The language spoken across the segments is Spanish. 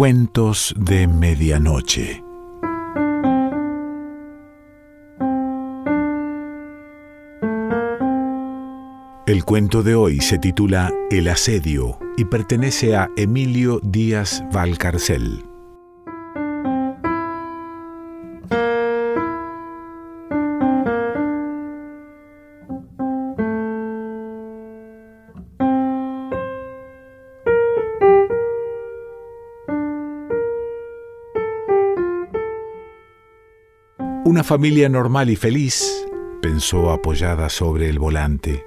Cuentos de Medianoche. El cuento de hoy se titula El asedio y pertenece a Emilio Díaz Valcarcel. Una familia normal y feliz, pensó apoyada sobre el volante.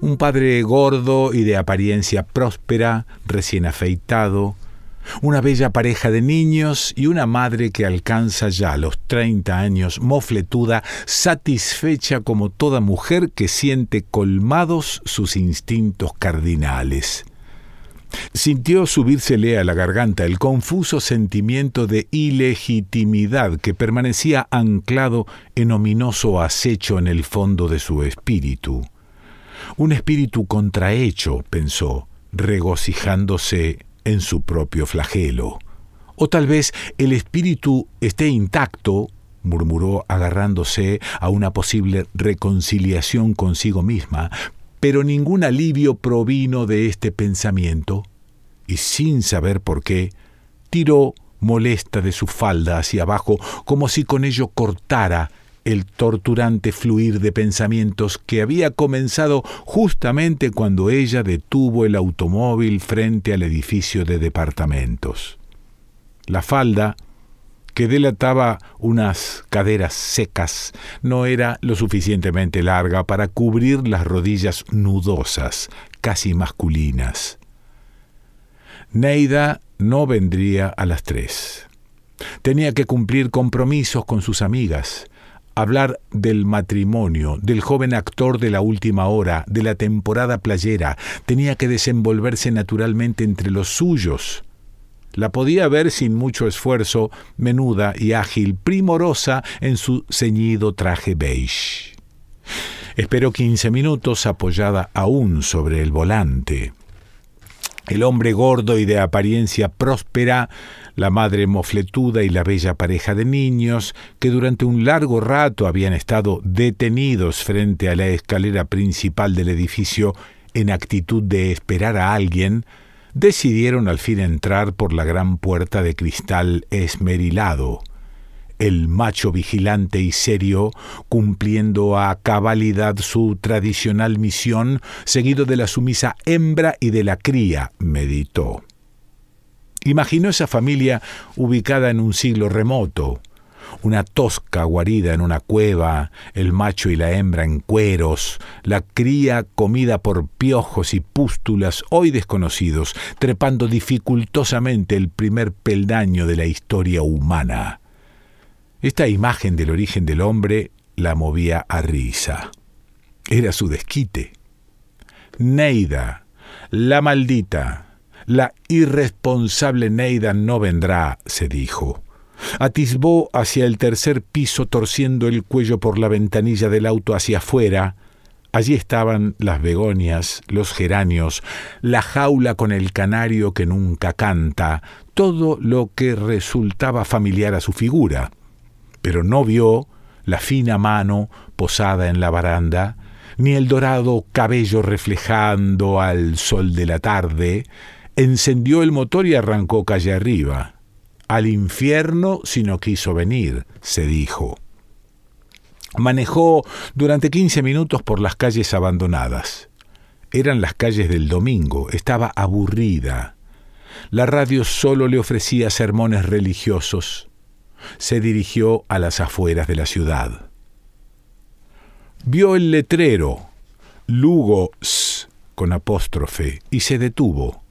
Un padre gordo y de apariencia próspera, recién afeitado, una bella pareja de niños y una madre que alcanza ya los 30 años, mofletuda, satisfecha como toda mujer que siente colmados sus instintos cardinales. Sintió subírsele a la garganta el confuso sentimiento de ilegitimidad que permanecía anclado en ominoso acecho en el fondo de su espíritu. Un espíritu contrahecho, pensó, regocijándose en su propio flagelo. O tal vez el espíritu esté intacto, murmuró agarrándose a una posible reconciliación consigo misma, pero ningún alivio provino de este pensamiento, y sin saber por qué, tiró molesta de su falda hacia abajo, como si con ello cortara el torturante fluir de pensamientos que había comenzado justamente cuando ella detuvo el automóvil frente al edificio de departamentos. La falda que delataba unas caderas secas, no era lo suficientemente larga para cubrir las rodillas nudosas, casi masculinas. Neida no vendría a las tres. Tenía que cumplir compromisos con sus amigas, hablar del matrimonio, del joven actor de la última hora, de la temporada playera, tenía que desenvolverse naturalmente entre los suyos, la podía ver sin mucho esfuerzo, menuda y ágil, primorosa en su ceñido traje beige. Esperó quince minutos apoyada aún sobre el volante. El hombre gordo y de apariencia próspera, la madre mofletuda y la bella pareja de niños, que durante un largo rato habían estado detenidos frente a la escalera principal del edificio en actitud de esperar a alguien, decidieron al fin entrar por la gran puerta de cristal esmerilado. El macho vigilante y serio, cumpliendo a cabalidad su tradicional misión, seguido de la sumisa hembra y de la cría, meditó. Imaginó esa familia ubicada en un siglo remoto, una tosca guarida en una cueva, el macho y la hembra en cueros, la cría comida por piojos y pústulas hoy desconocidos, trepando dificultosamente el primer peldaño de la historia humana. Esta imagen del origen del hombre la movía a risa. Era su desquite. Neida, la maldita, la irresponsable Neida no vendrá, se dijo. Atisbó hacia el tercer piso torciendo el cuello por la ventanilla del auto hacia afuera. Allí estaban las begonias, los geranios, la jaula con el canario que nunca canta, todo lo que resultaba familiar a su figura. Pero no vio la fina mano posada en la baranda, ni el dorado cabello reflejando al sol de la tarde, encendió el motor y arrancó calle arriba. Al infierno si no quiso venir, se dijo. Manejó durante quince minutos por las calles abandonadas. Eran las calles del domingo, estaba aburrida. La radio solo le ofrecía sermones religiosos. Se dirigió a las afueras de la ciudad. Vio el letrero, Lugo con apóstrofe, y se detuvo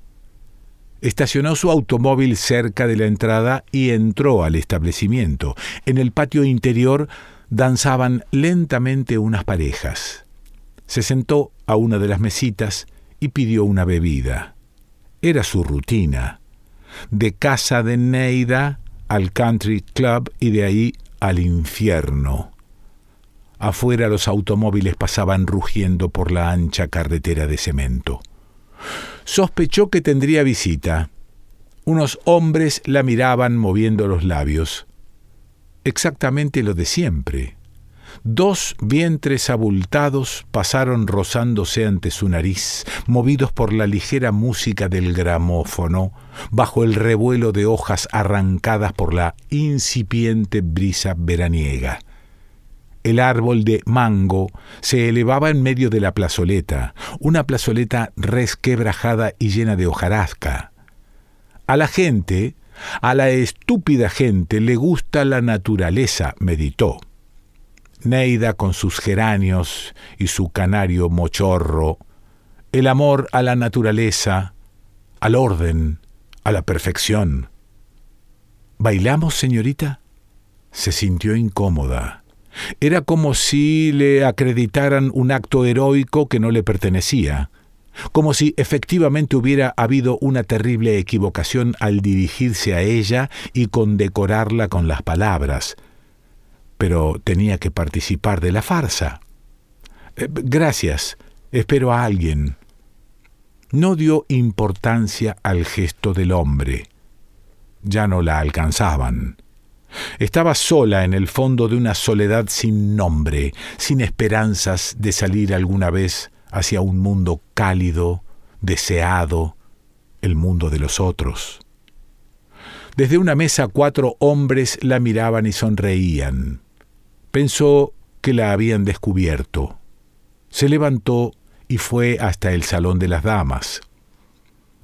estacionó su automóvil cerca de la entrada y entró al establecimiento. En el patio interior danzaban lentamente unas parejas. Se sentó a una de las mesitas y pidió una bebida. Era su rutina. De casa de Neida al country club y de ahí al infierno. Afuera los automóviles pasaban rugiendo por la ancha carretera de cemento. Sospechó que tendría visita. Unos hombres la miraban moviendo los labios. Exactamente lo de siempre. Dos vientres abultados pasaron rozándose ante su nariz, movidos por la ligera música del gramófono, bajo el revuelo de hojas arrancadas por la incipiente brisa veraniega. El árbol de mango se elevaba en medio de la plazoleta, una plazoleta resquebrajada y llena de hojarasca. A la gente, a la estúpida gente, le gusta la naturaleza, meditó. Neida con sus geranios y su canario mochorro, el amor a la naturaleza, al orden, a la perfección. ¿Bailamos, señorita? Se sintió incómoda. Era como si le acreditaran un acto heroico que no le pertenecía, como si efectivamente hubiera habido una terrible equivocación al dirigirse a ella y condecorarla con las palabras, pero tenía que participar de la farsa. Eh, gracias, espero a alguien. No dio importancia al gesto del hombre. Ya no la alcanzaban. Estaba sola en el fondo de una soledad sin nombre, sin esperanzas de salir alguna vez hacia un mundo cálido, deseado, el mundo de los otros. Desde una mesa cuatro hombres la miraban y sonreían. Pensó que la habían descubierto. Se levantó y fue hasta el salón de las damas.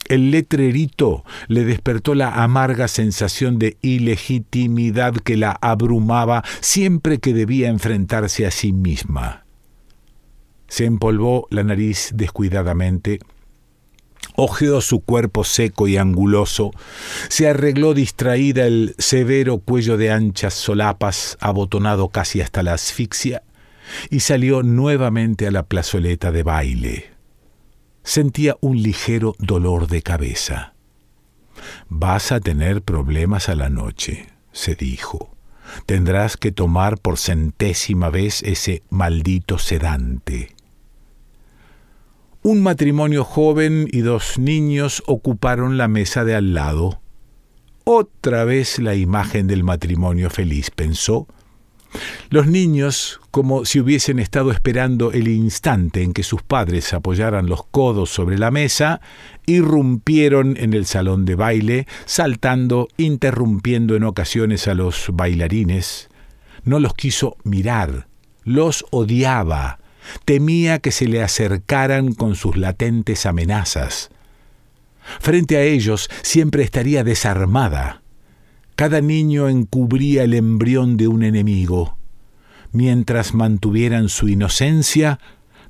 El letrerito le despertó la amarga sensación de ilegitimidad que la abrumaba siempre que debía enfrentarse a sí misma. Se empolvó la nariz descuidadamente Ojeó su cuerpo seco y anguloso, se arregló distraída el severo cuello de anchas solapas, abotonado casi hasta la asfixia, y salió nuevamente a la plazoleta de baile. Sentía un ligero dolor de cabeza. Vas a tener problemas a la noche, se dijo. Tendrás que tomar por centésima vez ese maldito sedante. Un matrimonio joven y dos niños ocuparon la mesa de al lado. Otra vez la imagen del matrimonio feliz, pensó. Los niños, como si hubiesen estado esperando el instante en que sus padres apoyaran los codos sobre la mesa, irrumpieron en el salón de baile, saltando, interrumpiendo en ocasiones a los bailarines. No los quiso mirar, los odiaba, temía que se le acercaran con sus latentes amenazas. Frente a ellos siempre estaría desarmada. Cada niño encubría el embrión de un enemigo. Mientras mantuvieran su inocencia,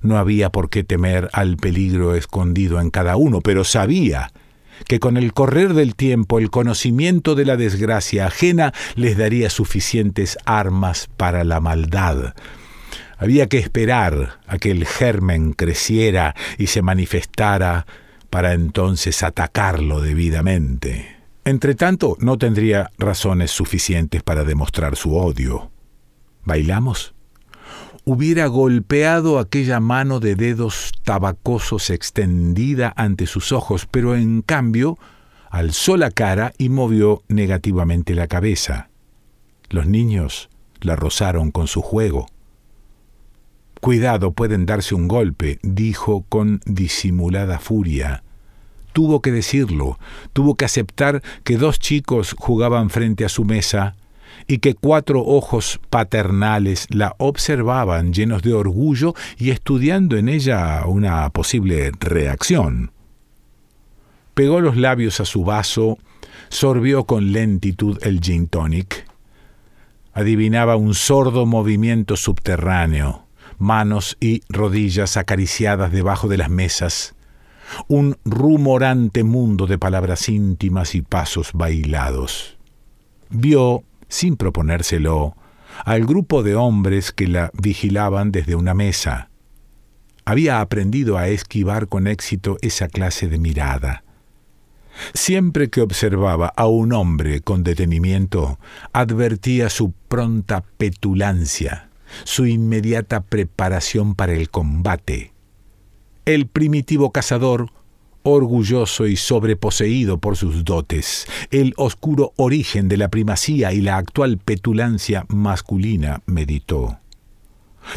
no había por qué temer al peligro escondido en cada uno, pero sabía que con el correr del tiempo el conocimiento de la desgracia ajena les daría suficientes armas para la maldad, había que esperar a que el germen creciera y se manifestara para entonces atacarlo debidamente. Entretanto, no tendría razones suficientes para demostrar su odio. ¿Bailamos? Hubiera golpeado aquella mano de dedos tabacosos extendida ante sus ojos, pero en cambio alzó la cara y movió negativamente la cabeza. Los niños la rozaron con su juego. Cuidado, pueden darse un golpe, dijo con disimulada furia. Tuvo que decirlo, tuvo que aceptar que dos chicos jugaban frente a su mesa y que cuatro ojos paternales la observaban llenos de orgullo y estudiando en ella una posible reacción. Pegó los labios a su vaso, sorbió con lentitud el gin tonic. Adivinaba un sordo movimiento subterráneo manos y rodillas acariciadas debajo de las mesas, un rumorante mundo de palabras íntimas y pasos bailados. Vio, sin proponérselo, al grupo de hombres que la vigilaban desde una mesa. Había aprendido a esquivar con éxito esa clase de mirada. Siempre que observaba a un hombre con detenimiento, advertía su pronta petulancia, su inmediata preparación para el combate. El primitivo cazador orgulloso y sobreposeído por sus dotes, el oscuro origen de la primacía y la actual petulancia masculina, meditó.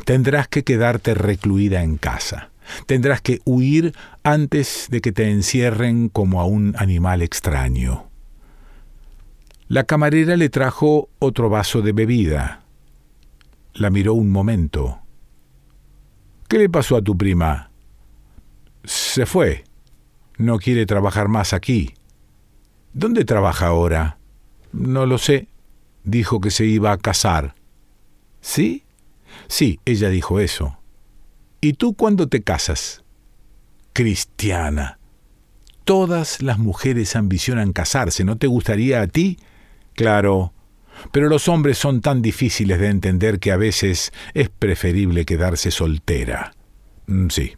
Tendrás que quedarte recluida en casa. Tendrás que huir antes de que te encierren como a un animal extraño. La camarera le trajo otro vaso de bebida. La miró un momento. ¿Qué le pasó a tu prima? Se fue. No quiere trabajar más aquí. ¿Dónde trabaja ahora? No lo sé. Dijo que se iba a casar. ¿Sí? Sí, ella dijo eso. ¿Y tú cuándo te casas? Cristiana. Todas las mujeres ambicionan casarse, ¿no te gustaría a ti? Claro. Pero los hombres son tan difíciles de entender que a veces es preferible quedarse soltera. Mm, sí,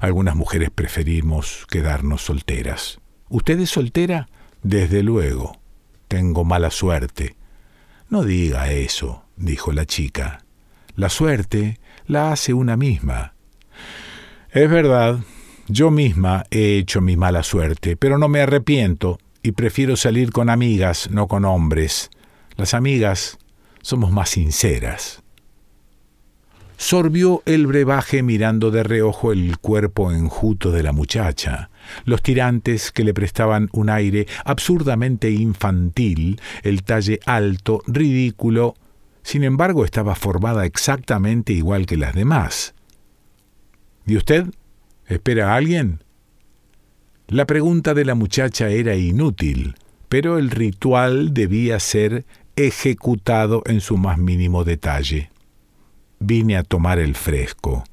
algunas mujeres preferimos quedarnos solteras. ¿Usted es soltera? Desde luego. Tengo mala suerte. No diga eso, dijo la chica. La suerte la hace una misma. Es verdad, yo misma he hecho mi mala suerte, pero no me arrepiento y prefiero salir con amigas, no con hombres. Las amigas somos más sinceras. Sorbió el brebaje mirando de reojo el cuerpo enjuto de la muchacha, los tirantes que le prestaban un aire absurdamente infantil, el talle alto, ridículo, sin embargo estaba formada exactamente igual que las demás. ¿Y usted? ¿Espera a alguien? La pregunta de la muchacha era inútil, pero el ritual debía ser ejecutado en su más mínimo detalle. Vine a tomar el fresco.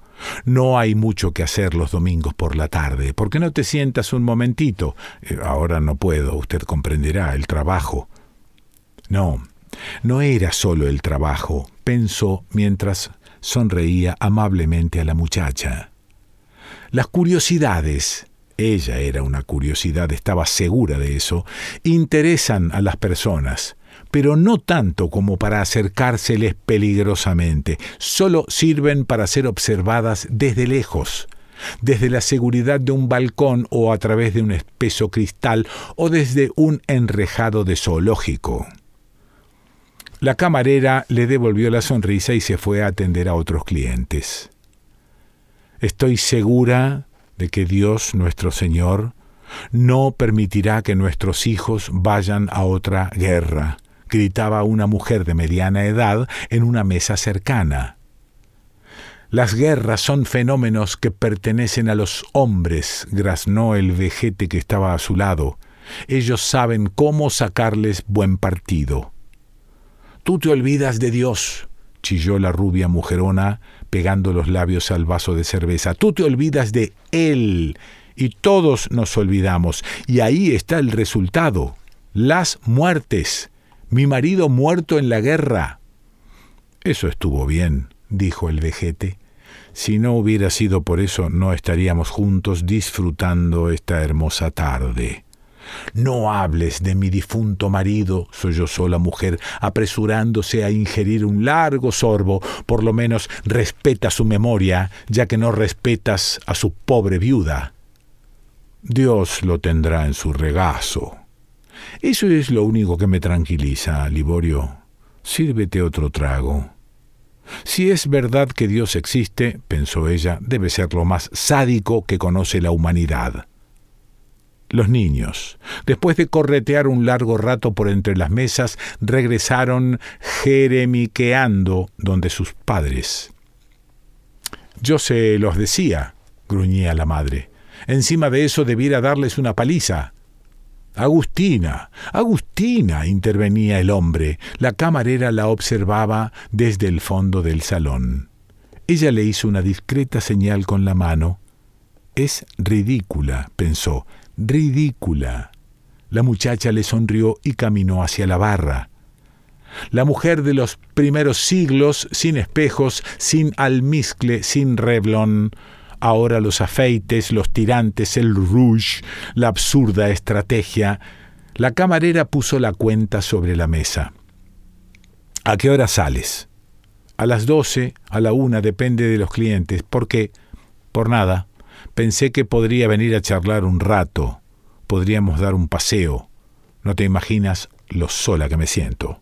No hay mucho que hacer los domingos por la tarde. ¿Por qué no te sientas un momentito? Eh, ahora no puedo, usted comprenderá, el trabajo. No, no era solo el trabajo, pensó mientras sonreía amablemente a la muchacha. Las curiosidades, ella era una curiosidad, estaba segura de eso, interesan a las personas, pero no tanto como para acercárseles peligrosamente, solo sirven para ser observadas desde lejos, desde la seguridad de un balcón o a través de un espeso cristal o desde un enrejado de zoológico. La camarera le devolvió la sonrisa y se fue a atender a otros clientes. Estoy segura de que Dios nuestro Señor no permitirá que nuestros hijos vayan a otra guerra, gritaba una mujer de mediana edad en una mesa cercana. Las guerras son fenómenos que pertenecen a los hombres, graznó el vejete que estaba a su lado. Ellos saben cómo sacarles buen partido. Tú te olvidas de Dios, chilló la rubia mujerona, pegando los labios al vaso de cerveza. Tú te olvidas de Él. Y todos nos olvidamos. Y ahí está el resultado. Las muertes. Mi marido muerto en la guerra. Eso estuvo bien, dijo el vejete. Si no hubiera sido por eso, no estaríamos juntos disfrutando esta hermosa tarde. No hables de mi difunto marido, sollozó la mujer, apresurándose a ingerir un largo sorbo. Por lo menos respeta su memoria, ya que no respetas a su pobre viuda. Dios lo tendrá en su regazo. Eso es lo único que me tranquiliza, Liborio. Sírvete otro trago. Si es verdad que Dios existe, pensó ella, debe ser lo más sádico que conoce la humanidad los niños. Después de corretear un largo rato por entre las mesas, regresaron jeremiqueando donde sus padres. Yo se los decía, gruñía la madre. Encima de eso debiera darles una paliza. Agustina, Agustina, intervenía el hombre. La camarera la observaba desde el fondo del salón. Ella le hizo una discreta señal con la mano. Es ridícula, pensó, ridícula. La muchacha le sonrió y caminó hacia la barra. La mujer de los primeros siglos, sin espejos, sin almizcle, sin reblón, ahora los afeites, los tirantes, el rouge, la absurda estrategia. La camarera puso la cuenta sobre la mesa. ¿A qué hora sales? A las doce, a la una, depende de los clientes. ¿Por qué? Por nada. Pensé que podría venir a charlar un rato. Podríamos dar un paseo. No te imaginas lo sola que me siento.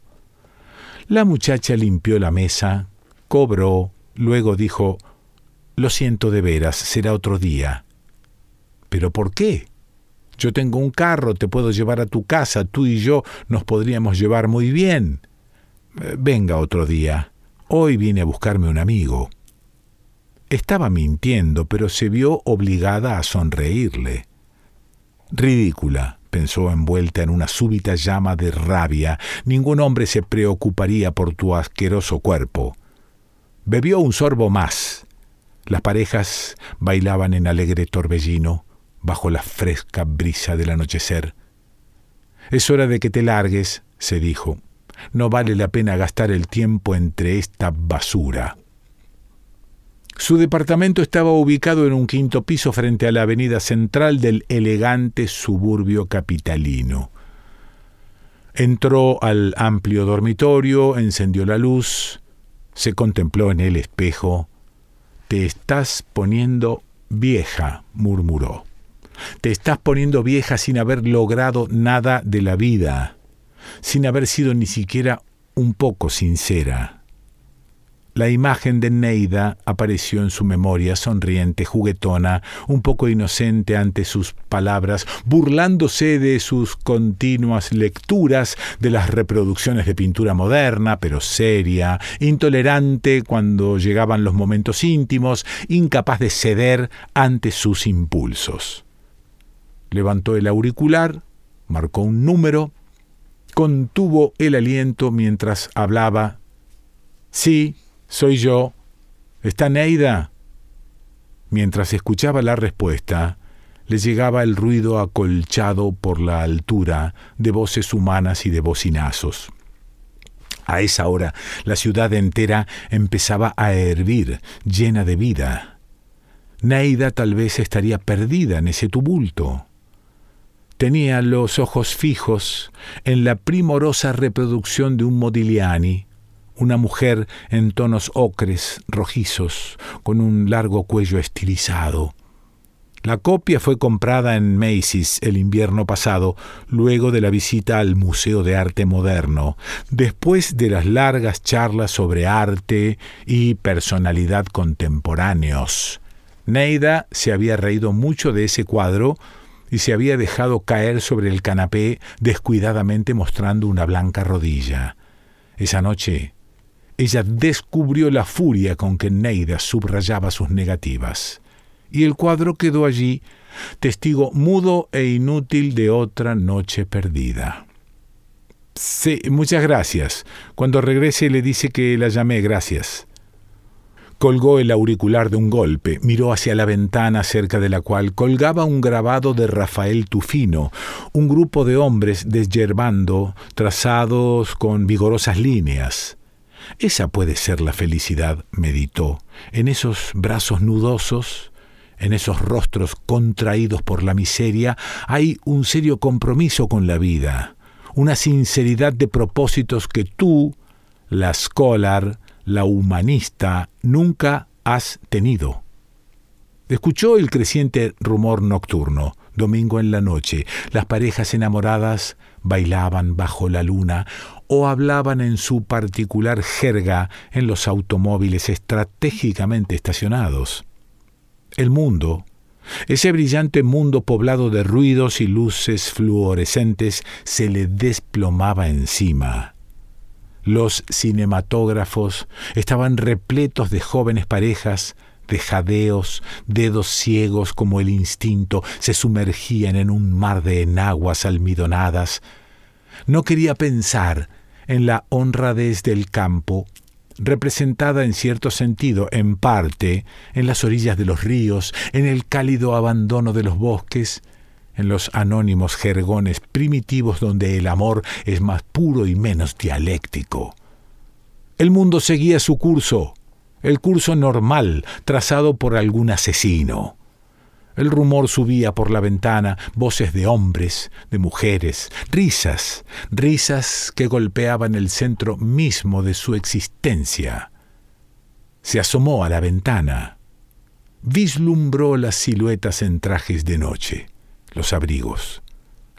La muchacha limpió la mesa, cobró, luego dijo, Lo siento de veras, será otro día. ¿Pero por qué? Yo tengo un carro, te puedo llevar a tu casa, tú y yo nos podríamos llevar muy bien. Eh, venga otro día. Hoy vine a buscarme un amigo. Estaba mintiendo, pero se vio obligada a sonreírle. Ridícula, pensó envuelta en una súbita llama de rabia. Ningún hombre se preocuparía por tu asqueroso cuerpo. Bebió un sorbo más. Las parejas bailaban en alegre torbellino bajo la fresca brisa del anochecer. Es hora de que te largues, se dijo. No vale la pena gastar el tiempo entre esta basura. Su departamento estaba ubicado en un quinto piso frente a la avenida central del elegante suburbio capitalino. Entró al amplio dormitorio, encendió la luz, se contempló en el espejo. Te estás poniendo vieja, murmuró. Te estás poniendo vieja sin haber logrado nada de la vida, sin haber sido ni siquiera un poco sincera. La imagen de Neida apareció en su memoria, sonriente, juguetona, un poco inocente ante sus palabras, burlándose de sus continuas lecturas, de las reproducciones de pintura moderna, pero seria, intolerante cuando llegaban los momentos íntimos, incapaz de ceder ante sus impulsos. Levantó el auricular, marcó un número, contuvo el aliento mientras hablaba. Sí, soy yo. ¿Está Neida? Mientras escuchaba la respuesta, le llegaba el ruido acolchado por la altura de voces humanas y de bocinazos. A esa hora la ciudad entera empezaba a hervir, llena de vida. Neida tal vez estaría perdida en ese tumulto. Tenía los ojos fijos en la primorosa reproducción de un Modigliani, una mujer en tonos ocres, rojizos, con un largo cuello estilizado. La copia fue comprada en Macy's el invierno pasado, luego de la visita al Museo de Arte Moderno, después de las largas charlas sobre arte y personalidad contemporáneos. Neida se había reído mucho de ese cuadro y se había dejado caer sobre el canapé descuidadamente mostrando una blanca rodilla. Esa noche ella descubrió la furia con que Neida subrayaba sus negativas, y el cuadro quedó allí, testigo mudo e inútil de otra noche perdida. Sí, muchas gracias. Cuando regrese le dice que la llamé, gracias. Colgó el auricular de un golpe, miró hacia la ventana cerca de la cual colgaba un grabado de Rafael Tufino, un grupo de hombres desyerbando, trazados con vigorosas líneas. Esa puede ser la felicidad, meditó, en esos brazos nudosos, en esos rostros contraídos por la miseria, hay un serio compromiso con la vida, una sinceridad de propósitos que tú, la scholar, la humanista nunca has tenido. Escuchó el creciente rumor nocturno, domingo en la noche. Las parejas enamoradas bailaban bajo la luna o hablaban en su particular jerga en los automóviles estratégicamente estacionados. El mundo, ese brillante mundo poblado de ruidos y luces fluorescentes, se le desplomaba encima. Los cinematógrafos estaban repletos de jóvenes parejas, de jadeos, dedos ciegos como el instinto, se sumergían en un mar de enaguas almidonadas. No quería pensar en la honradez del campo, representada en cierto sentido, en parte, en las orillas de los ríos, en el cálido abandono de los bosques, en los anónimos jergones primitivos donde el amor es más puro y menos dialéctico. El mundo seguía su curso, el curso normal trazado por algún asesino. El rumor subía por la ventana, voces de hombres, de mujeres, risas, risas que golpeaban el centro mismo de su existencia. Se asomó a la ventana vislumbró las siluetas en trajes de noche, los abrigos,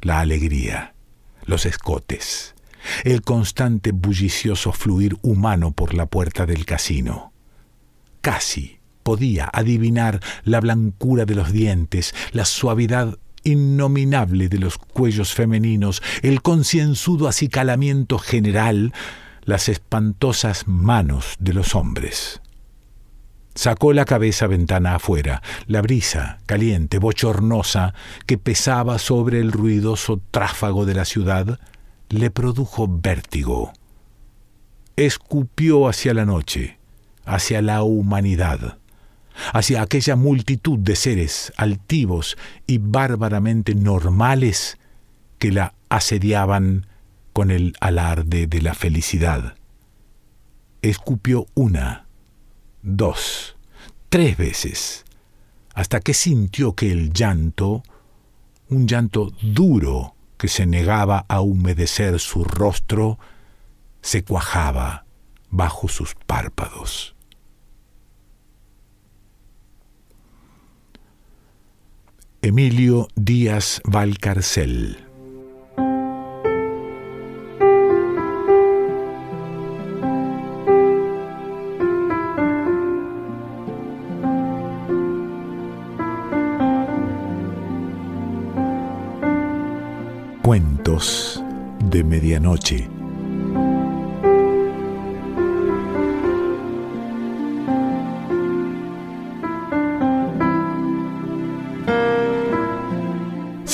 la alegría, los escotes, el constante bullicioso fluir humano por la puerta del casino. Casi podía adivinar la blancura de los dientes, la suavidad innominable de los cuellos femeninos, el concienzudo acicalamiento general, las espantosas manos de los hombres. Sacó la cabeza ventana afuera. La brisa, caliente, bochornosa, que pesaba sobre el ruidoso tráfago de la ciudad, le produjo vértigo. Escupió hacia la noche, hacia la humanidad, hacia aquella multitud de seres altivos y bárbaramente normales que la asediaban con el alarde de la felicidad. Escupió una, dos, tres veces, hasta que sintió que el llanto, un llanto duro que se negaba a humedecer su rostro, se cuajaba bajo sus párpados. Emilio Díaz Valcarcel Cuentos de Medianoche.